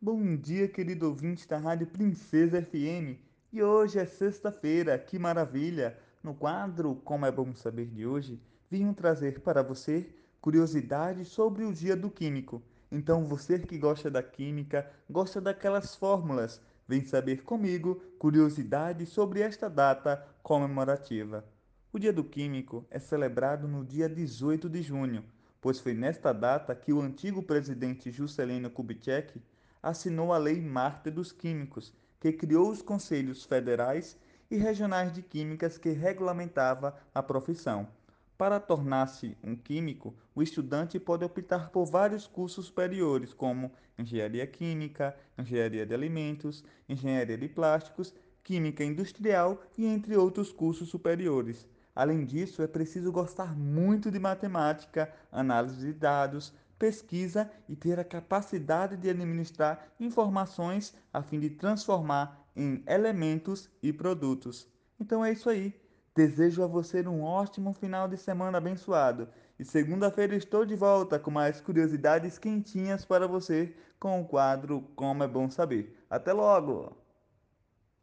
Bom dia, querido ouvinte da Rádio Princesa FM. E hoje é sexta-feira, que maravilha! No quadro Como é Bom Saber de hoje, vim trazer para você curiosidades sobre o Dia do Químico. Então, você que gosta da química, gosta daquelas fórmulas, vem saber comigo curiosidades sobre esta data comemorativa. O Dia do Químico é celebrado no dia 18 de junho, pois foi nesta data que o antigo presidente Juscelino Kubitschek assinou a Lei Mártir dos Químicos, que criou os Conselhos Federais e Regionais de Químicas que regulamentava a profissão. Para tornar-se um químico, o estudante pode optar por vários cursos superiores, como engenharia química, engenharia de alimentos, engenharia de plásticos, química industrial e entre outros cursos superiores. Além disso, é preciso gostar muito de matemática, análise de dados, pesquisa e ter a capacidade de administrar informações a fim de transformar em elementos e produtos. Então é isso aí. Desejo a você um ótimo final de semana abençoado. E segunda-feira estou de volta com mais curiosidades quentinhas para você com o quadro Como é Bom Saber. Até logo!